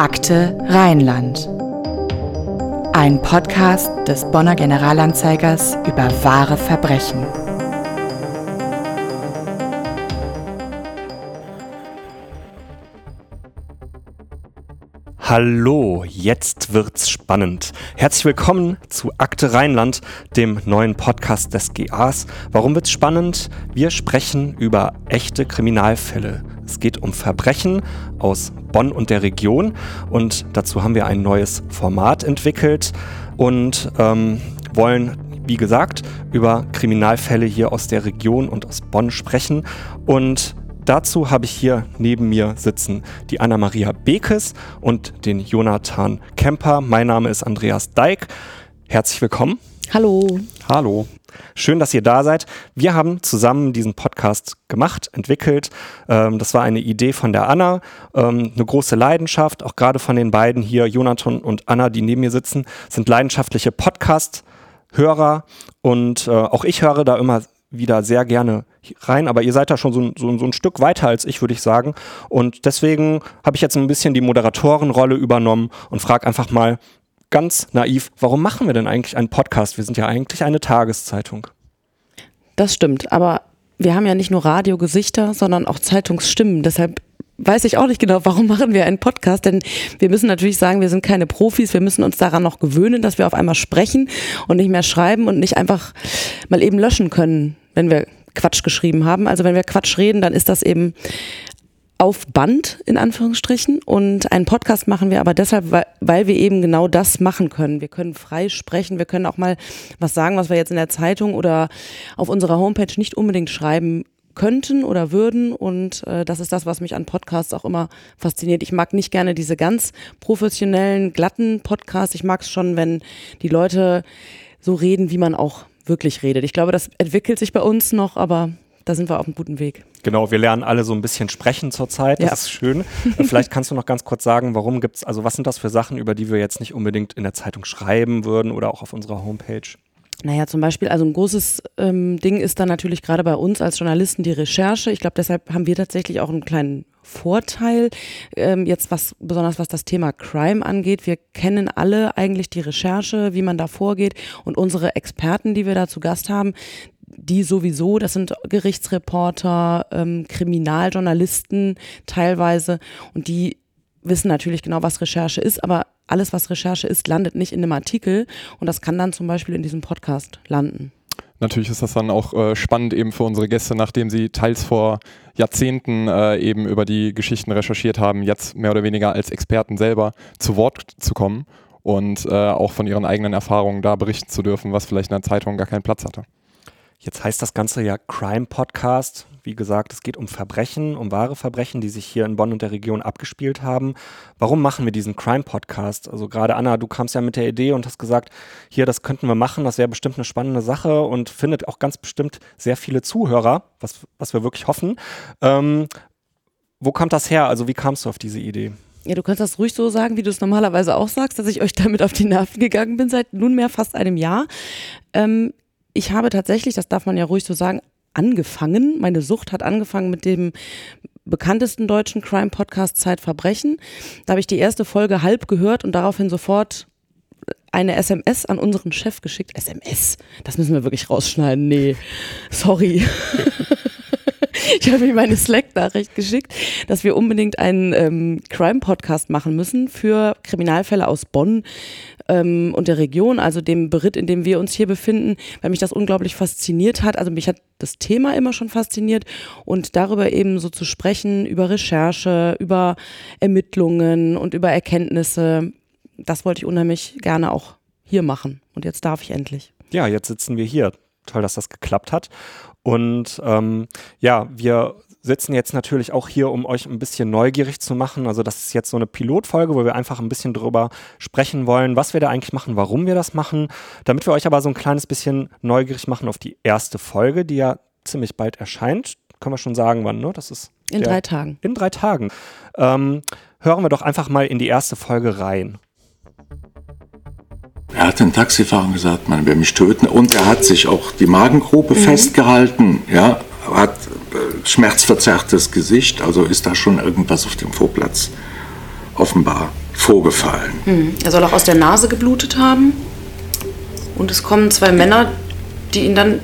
Akte Rheinland. Ein Podcast des Bonner Generalanzeigers über wahre Verbrechen. Hallo, jetzt wird's spannend. Herzlich willkommen zu Akte Rheinland, dem neuen Podcast des GAs. Warum wird's spannend? Wir sprechen über echte Kriminalfälle. Es geht um Verbrechen aus Bonn und der Region und dazu haben wir ein neues Format entwickelt und ähm, wollen wie gesagt, über Kriminalfälle hier aus der Region und aus Bonn sprechen. Und Dazu habe ich hier neben mir sitzen die Anna-Maria Bekes und den Jonathan Kemper. Mein Name ist Andreas Deik. Herzlich willkommen. Hallo. Hallo. Schön, dass ihr da seid. Wir haben zusammen diesen Podcast gemacht, entwickelt. Ähm, das war eine Idee von der Anna, ähm, eine große Leidenschaft, auch gerade von den beiden hier, Jonathan und Anna, die neben mir sitzen, sind leidenschaftliche Podcast-Hörer und äh, auch ich höre da immer wieder sehr gerne rein, aber ihr seid da schon so, so, so ein Stück weiter als ich, würde ich sagen. Und deswegen habe ich jetzt ein bisschen die Moderatorenrolle übernommen und frage einfach mal ganz naiv, warum machen wir denn eigentlich einen Podcast? Wir sind ja eigentlich eine Tageszeitung. Das stimmt, aber wir haben ja nicht nur Radiogesichter, sondern auch Zeitungsstimmen. Deshalb weiß ich auch nicht genau, warum machen wir einen Podcast, denn wir müssen natürlich sagen, wir sind keine Profis, wir müssen uns daran noch gewöhnen, dass wir auf einmal sprechen und nicht mehr schreiben und nicht einfach mal eben löschen können, wenn wir Quatsch geschrieben haben. Also wenn wir Quatsch reden, dann ist das eben auf Band in Anführungsstrichen und einen Podcast machen wir aber deshalb, weil, wir eben genau das machen können. Wir können frei sprechen, wir können auch mal was sagen, was wir jetzt in der Zeitung oder auf unserer Homepage nicht unbedingt schreiben könnten oder würden. Und äh, das ist das, was mich an Podcasts auch immer fasziniert. Ich mag nicht gerne diese ganz professionellen, glatten Podcasts. Ich mag es schon, wenn die Leute so reden, wie man auch wirklich redet. Ich glaube, das entwickelt sich bei uns noch, aber da sind wir auf einem guten Weg. Genau, wir lernen alle so ein bisschen sprechen zurzeit. Das ja. ist schön. Vielleicht kannst du noch ganz kurz sagen, warum gibt es, also was sind das für Sachen, über die wir jetzt nicht unbedingt in der Zeitung schreiben würden oder auch auf unserer Homepage? Naja, zum Beispiel, also ein großes ähm, Ding ist dann natürlich gerade bei uns als Journalisten die Recherche. Ich glaube, deshalb haben wir tatsächlich auch einen kleinen Vorteil, ähm, jetzt was, besonders was das Thema Crime angeht. Wir kennen alle eigentlich die Recherche, wie man da vorgeht und unsere Experten, die wir da zu Gast haben, die sowieso, das sind Gerichtsreporter, ähm, Kriminaljournalisten teilweise und die wissen natürlich genau, was Recherche ist, aber alles, was Recherche ist, landet nicht in einem Artikel und das kann dann zum Beispiel in diesem Podcast landen. Natürlich ist das dann auch äh, spannend eben für unsere Gäste, nachdem sie teils vor Jahrzehnten äh, eben über die Geschichten recherchiert haben, jetzt mehr oder weniger als Experten selber zu Wort zu kommen und äh, auch von ihren eigenen Erfahrungen da berichten zu dürfen, was vielleicht in der Zeitung gar keinen Platz hatte. Jetzt heißt das Ganze ja Crime Podcast. Wie gesagt, es geht um Verbrechen, um wahre Verbrechen, die sich hier in Bonn und der Region abgespielt haben. Warum machen wir diesen Crime Podcast? Also gerade Anna, du kamst ja mit der Idee und hast gesagt, hier, das könnten wir machen, das wäre bestimmt eine spannende Sache und findet auch ganz bestimmt sehr viele Zuhörer, was, was wir wirklich hoffen. Ähm, wo kommt das her? Also wie kamst du auf diese Idee? Ja, du kannst das ruhig so sagen, wie du es normalerweise auch sagst, dass ich euch damit auf die Nerven gegangen bin seit nunmehr fast einem Jahr. Ähm, ich habe tatsächlich, das darf man ja ruhig so sagen, angefangen. Meine Sucht hat angefangen mit dem bekanntesten deutschen Crime-Podcast Zeitverbrechen. Da habe ich die erste Folge halb gehört und daraufhin sofort eine SMS an unseren Chef geschickt. SMS, das müssen wir wirklich rausschneiden. Nee, sorry. ich habe ihm eine Slack-Nachricht geschickt, dass wir unbedingt einen ähm, Crime-Podcast machen müssen für Kriminalfälle aus Bonn ähm, und der Region, also dem Beritt, in dem wir uns hier befinden, weil mich das unglaublich fasziniert hat. Also mich hat das Thema immer schon fasziniert und darüber eben so zu sprechen, über Recherche, über Ermittlungen und über Erkenntnisse, das wollte ich unheimlich gerne auch hier machen. Und jetzt darf ich endlich. Ja, jetzt sitzen wir hier. Toll, dass das geklappt hat. Und ähm, ja, wir sitzen jetzt natürlich auch hier, um euch ein bisschen neugierig zu machen. Also das ist jetzt so eine Pilotfolge, wo wir einfach ein bisschen drüber sprechen wollen, was wir da eigentlich machen, warum wir das machen, damit wir euch aber so ein kleines bisschen neugierig machen auf die erste Folge, die ja ziemlich bald erscheint. Können wir schon sagen, wann, ne? Das ist in der, drei Tagen. In drei Tagen. Ähm, hören wir doch einfach mal in die erste Folge rein. Er hat den Taxifahrern gesagt, man will mich töten. Und er hat sich auch die Magengrube mhm. festgehalten. Ja, hat äh, schmerzverzerrtes Gesicht. Also ist da schon irgendwas auf dem Vorplatz offenbar vorgefallen. Hm. Er soll auch aus der Nase geblutet haben. Und es kommen zwei Männer, die ihn dann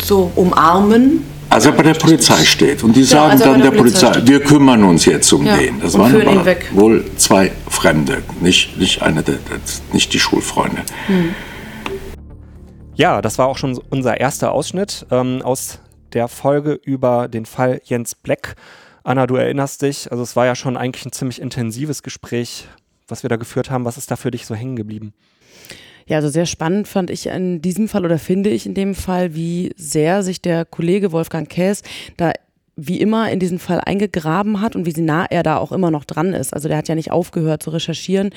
so umarmen. Als er bei der Polizei steht und die Ja, sagen als er bei dann der der Polizei Polizei, wir kümmern uns jetzt um Ja, den. Das und waren führen ihn aber weg. wohl zwei Fremde, nicht, nicht, eine, der- nicht die Schulfreunde. Ja, das war auch schon unser erster Ausschnitt ähm, aus der Folge über den Fall Jens Black. Anna, du erinnerst dich, also es war ja schon eigentlich ein ziemlich intensives Gespräch, was wir da geführt haben. Was ist da für dich so hängen geblieben? Ja, also sehr spannend fand ich in diesem Fall oder finde ich in dem Fall, wie sehr sich der Kollege Wolfgang Käs da wie immer in diesen Fall eingegraben hat und wie nah er da auch immer noch dran ist. Also der hat ja nicht aufgehört zu recherchieren.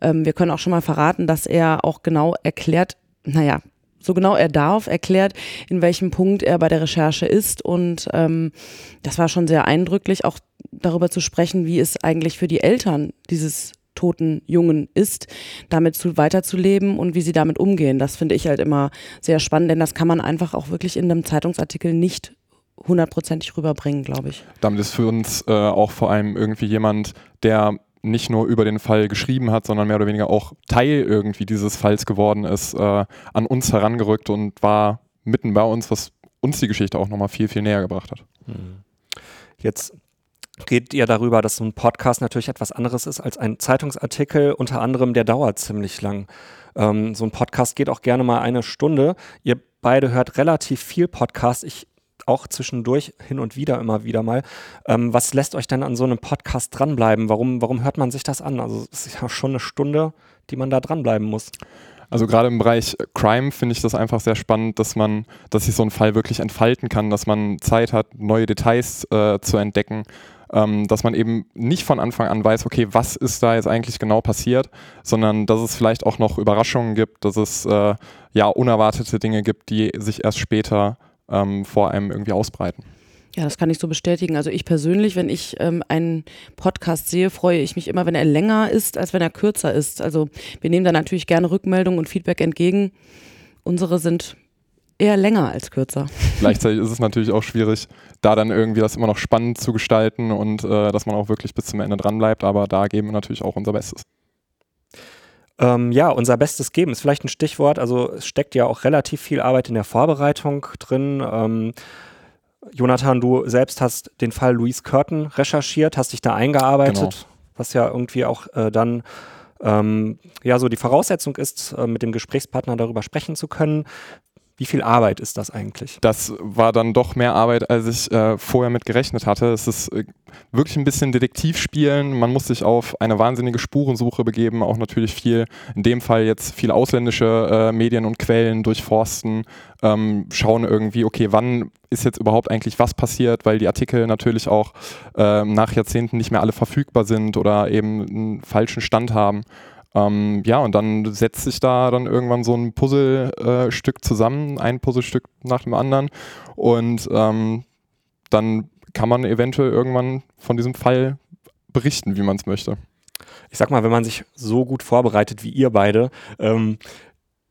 Ähm, wir können auch schon mal verraten, dass er auch genau erklärt, naja, so genau er darf, erklärt, in welchem Punkt er bei der Recherche ist. Und ähm, das war schon sehr eindrücklich, auch darüber zu sprechen, wie es eigentlich für die Eltern dieses toten Jungen ist, damit zu, weiterzuleben und wie sie damit umgehen. Das finde ich halt immer sehr spannend, denn das kann man einfach auch wirklich in einem Zeitungsartikel nicht hundertprozentig rüberbringen, glaube ich. Damit ist für uns äh, auch vor allem irgendwie jemand, der nicht nur über den Fall geschrieben hat, sondern mehr oder weniger auch Teil irgendwie dieses Falls geworden ist, äh, an uns herangerückt und war mitten bei uns, was uns die Geschichte auch nochmal viel, viel näher gebracht hat. Jetzt redet ihr darüber, dass so ein Podcast natürlich etwas anderes ist als ein Zeitungsartikel. Unter anderem, der dauert ziemlich lang. Ähm, so ein Podcast geht auch gerne mal eine Stunde. Ihr beide hört relativ viel Podcast. Ich auch zwischendurch hin und wieder immer wieder mal. Ähm, was lässt euch denn an so einem Podcast dranbleiben? Warum, warum hört man sich das an? Also es ist ja schon eine Stunde, die man da dranbleiben muss. Also gerade im Bereich Crime finde ich das einfach sehr spannend, dass man, dass sich so ein Fall wirklich entfalten kann, dass man Zeit hat, neue Details äh, zu entdecken, ähm, dass man eben nicht von Anfang an weiß, okay, was ist da jetzt eigentlich genau passiert, sondern dass es vielleicht auch noch Überraschungen gibt, dass es äh, ja unerwartete Dinge gibt, die sich erst später ähm, vor einem irgendwie ausbreiten. Ja, das kann ich so bestätigen. Also ich persönlich, wenn ich ähm, einen Podcast sehe, freue ich mich immer, wenn er länger ist, als wenn er kürzer ist. Also wir nehmen da natürlich gerne Rückmeldungen und Feedback entgegen. Unsere sind eher länger als kürzer. Gleichzeitig ist es natürlich auch schwierig, da dann irgendwie das immer noch spannend zu gestalten und äh, dass man auch wirklich bis zum Ende dran bleibt, aber da geben wir natürlich auch unser Bestes. Ähm, ja, unser Bestes geben ist vielleicht ein Stichwort. Also es steckt ja auch relativ viel Arbeit in der Vorbereitung drin. Ähm, Jonathan, du selbst hast den Fall Louise Curtin recherchiert, hast dich da eingearbeitet, Genau. was ja irgendwie auch äh, dann ähm, ja so die Voraussetzung ist, äh, mit dem Gesprächspartner darüber sprechen zu können. Wie viel Arbeit ist das eigentlich? Das war dann doch mehr Arbeit, als ich äh, vorher mit gerechnet hatte. Es ist äh, wirklich ein bisschen Detektivspielen. Man muss sich auf eine wahnsinnige Spurensuche begeben, auch natürlich viel, in dem Fall jetzt viele ausländische äh, Medien und Quellen durchforsten, ähm, schauen irgendwie, okay, wann ist jetzt überhaupt eigentlich was passiert, weil die Artikel natürlich auch ähm, nach Jahrzehnten nicht mehr alle verfügbar sind oder eben einen falschen Stand haben. Ähm, ja, und dann setzt sich da dann irgendwann so ein Puzzlestück zusammen, ein Puzzlestück nach dem anderen. Und ähm, dann kann man eventuell irgendwann von diesem Fall berichten, wie man es möchte. Ich sag mal, wenn man sich so gut vorbereitet wie ihr beide, ähm,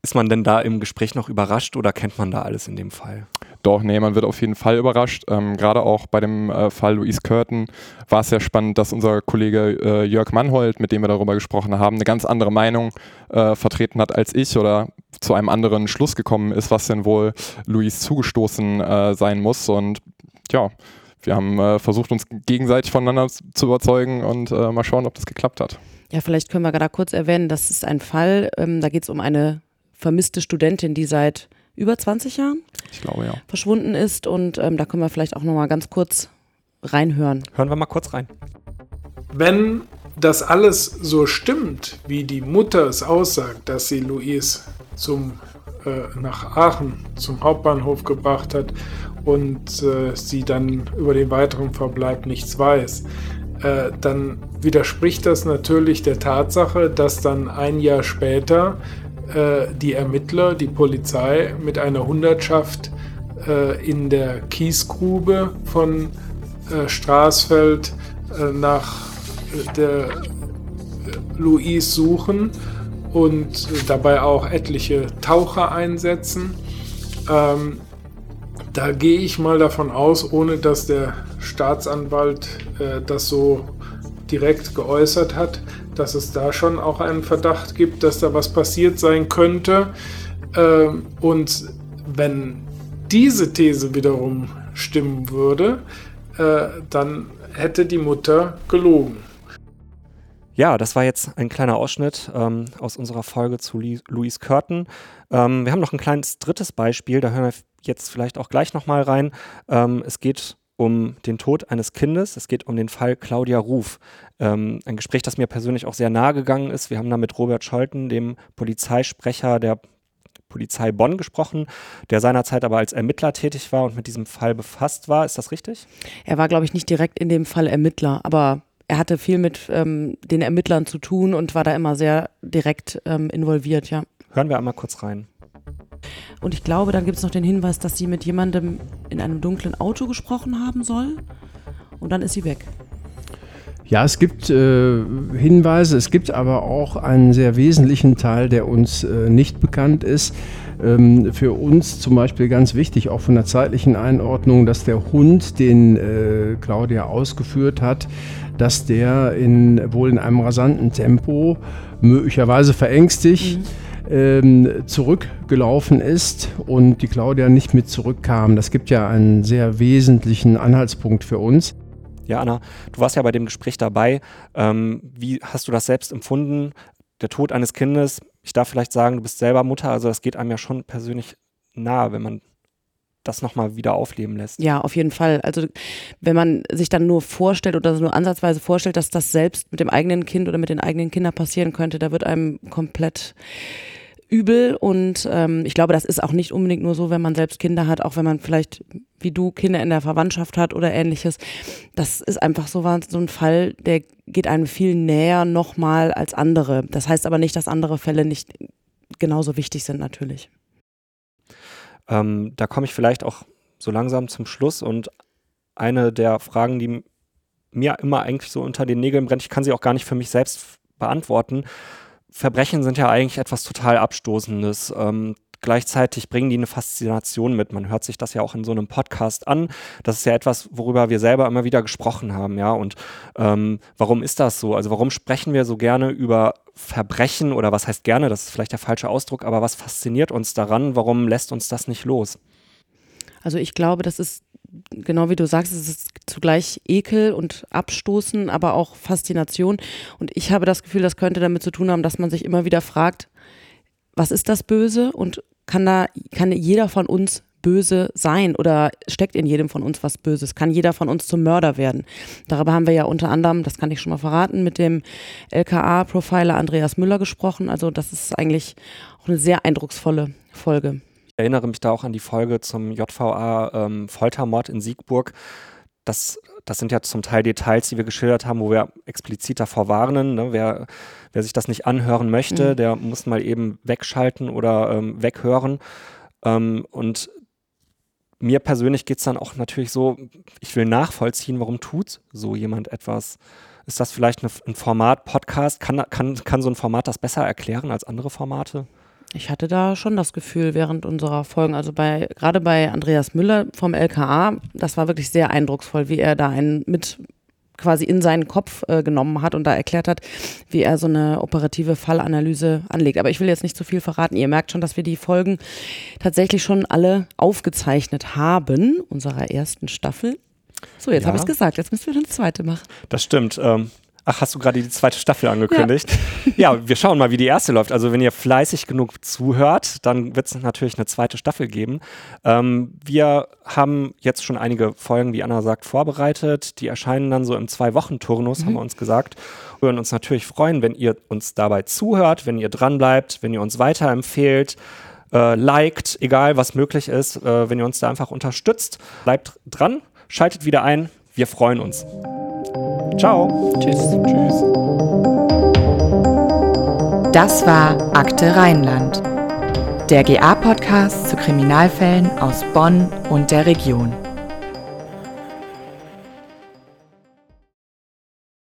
ist man denn da im Gespräch noch überrascht oder kennt man da alles in dem Fall? Doch, nee, man wird auf jeden Fall überrascht. Ähm, Gerade auch bei dem äh, Fall Louise Curtin war es sehr spannend, dass unser Kollege äh, Jörg Mannhold, mit dem wir darüber gesprochen haben, eine ganz andere Meinung äh, vertreten hat als ich oder zu einem anderen Schluss gekommen ist, was denn wohl Louise zugestoßen äh, sein muss. Und ja, wir haben äh, versucht, uns gegenseitig voneinander zu überzeugen und äh, mal schauen, ob das geklappt hat. Ja, vielleicht können wir da kurz erwähnen, das ist ein Fall, ähm, da geht es um eine vermisste Studentin, die seit über 20 Jahren Ich glaube, ja. verschwunden ist und ähm, da können wir vielleicht auch nochmal ganz kurz reinhören. Hören wir mal kurz rein. Wenn das alles so stimmt, wie die Mutter es aussagt, dass sie Louise zum, äh, nach Aachen zum Hauptbahnhof gebracht hat und äh, sie dann über den weiteren Verbleib nichts weiß, äh, dann widerspricht das natürlich der Tatsache, dass dann ein Jahr später äh, die Ermittler, die Polizei mit einer Hundertschaft äh, in der Kiesgrube von äh, Straßfeld äh, nach äh, der Louise suchen und dabei auch etliche Taucher einsetzen. Ähm, da gehe ich mal davon aus, ohne dass der Staatsanwalt äh, das so direkt geäußert hat, dass es da schon auch einen Verdacht gibt, dass da was passiert sein könnte. Ähm, und wenn diese These wiederum stimmen würde, äh, dann hätte die Mutter gelogen. Ja, das war jetzt ein kleiner Ausschnitt ähm, aus unserer Folge zu Louise Curtin. Ähm, wir haben noch ein kleines drittes Beispiel, da hören wir jetzt vielleicht auch gleich nochmal rein. Ähm, es geht um den Tod eines Kindes. Es geht um den Fall Claudia Ruf. Ähm, ein Gespräch, das mir persönlich auch sehr nahe gegangen ist. Wir haben da mit Robert Scholten, dem Polizeisprecher der Polizei Bonn gesprochen, der seinerzeit aber als Ermittler tätig war und mit diesem Fall befasst war. Ist das richtig? Er war, glaube ich, nicht direkt in dem Fall Ermittler, aber er hatte viel mit ähm, den Ermittlern zu tun und war da immer sehr direkt ähm, involviert, ja. Hören wir einmal kurz rein. Und ich glaube, dann gibt es noch den Hinweis, dass sie mit jemandem in einem dunklen Auto gesprochen haben soll. Und dann ist sie weg. Ja, es gibt äh, Hinweise, es gibt aber auch einen sehr wesentlichen Teil, der uns äh, nicht bekannt ist. Ähm, für uns zum Beispiel ganz wichtig, auch von der zeitlichen Einordnung, dass der Hund, den äh, Claudia ausgeführt hat, dass der in, wohl in einem rasanten Tempo, möglicherweise verängstigt, mhm ähm, zurückgelaufen ist und die Claudia nicht mit zurückkam. Das gibt ja einen sehr wesentlichen Anhaltspunkt für uns. Ja, Anna, du warst ja bei dem Gespräch dabei. Ähm, wie hast du das selbst empfunden? Der Tod eines Kindes, ich darf vielleicht sagen, du bist selber Mutter, also das geht einem ja schon persönlich nahe, wenn man das nochmal wieder aufleben lässt. Ja, auf jeden Fall. Also wenn man sich dann nur vorstellt oder nur ansatzweise vorstellt, dass das selbst mit dem eigenen Kind oder mit den eigenen Kindern passieren könnte, da wird einem komplett übel und ähm, ich glaube, das ist auch nicht unbedingt nur so, wenn man selbst Kinder hat, auch wenn man vielleicht wie du Kinder in der Verwandtschaft hat oder ähnliches. Das ist einfach so, so ein Fall, der geht einem viel näher nochmal als andere. Das heißt aber nicht, dass andere Fälle nicht genauso wichtig sind natürlich. Ähm, da komme ich vielleicht auch so langsam zum Schluss und eine der Fragen, die mir immer eigentlich so unter den Nägeln brennt, ich kann sie auch gar nicht für mich selbst beantworten. Verbrechen sind ja eigentlich etwas total Abstoßendes. Ähm, gleichzeitig bringen die eine Faszination mit. Man hört sich das ja auch in so einem Podcast an. Das ist ja etwas, worüber wir selber immer wieder gesprochen haben, ja. Und ähm, warum ist das so? Also warum sprechen wir so gerne über Verbrechen oder was heißt gerne? Das ist vielleicht der falsche Ausdruck, aber was fasziniert uns daran? Warum lässt uns das nicht los? Also ich glaube, das ist genau wie du sagst, es ist zugleich Ekel und Abstoßen, aber auch Faszination. Und ich habe das Gefühl, das könnte damit zu tun haben, dass man sich immer wieder fragt, was ist das Böse und kann da, kann jeder von uns böse sein oder steckt in jedem von uns was Böses? Kann jeder von uns zum Mörder werden? Darüber haben wir ja unter anderem, das kann ich schon mal verraten, mit dem LKA-Profiler Andreas Müller gesprochen. Also das ist eigentlich auch eine sehr eindrucksvolle Folge. Ich erinnere mich da auch an die Folge zum JVA ähm, Foltermord in Siegburg. Das, das sind ja zum Teil Details, die wir geschildert haben, wo wir explizit davor warnen. Ne? Wer, wer sich das nicht anhören möchte, mhm. der muss mal eben wegschalten oder ähm, weghören. Ähm, und mir persönlich geht es dann auch natürlich so, ich will nachvollziehen, warum tut so jemand etwas. Ist das vielleicht eine, ein Format, Podcast? Kann, kann, kann so ein Format das besser erklären als andere Formate? Ich hatte da schon das Gefühl während unserer Folgen, also bei gerade bei Andreas Müller vom LKA, das war wirklich sehr eindrucksvoll, wie er da einen mit quasi in seinen Kopf äh, genommen hat und da erklärt hat, wie er so eine operative Fallanalyse anlegt. Aber ich will jetzt nicht zu viel verraten. Ihr merkt schon, dass wir die Folgen tatsächlich schon alle aufgezeichnet haben, unserer ersten Staffel. So, jetzt ja. habe ich es gesagt. Jetzt müssen wir eine zweite machen. Das stimmt. Ähm, Ach, hast du gerade die zweite Staffel angekündigt? Ja. ja. wir schauen mal, wie die erste läuft. Also wenn ihr fleißig genug zuhört, dann wird es natürlich eine zweite Staffel geben. Ähm, wir haben jetzt schon einige Folgen, wie Anna sagt, vorbereitet. Die erscheinen dann so im Zwei-Wochen-Turnus, mhm. haben wir uns gesagt. Wir würden uns natürlich freuen, wenn ihr uns dabei zuhört, wenn ihr dranbleibt, wenn ihr uns weiterempfehlt. Äh, liked, egal was möglich ist, äh, wenn ihr uns da einfach unterstützt. Bleibt dran, schaltet wieder ein. Wir freuen uns. Ciao. Tschüss. Tschüss. Das war Akte Rheinland, der GA-Podcast zu Kriminalfällen aus Bonn und der Region.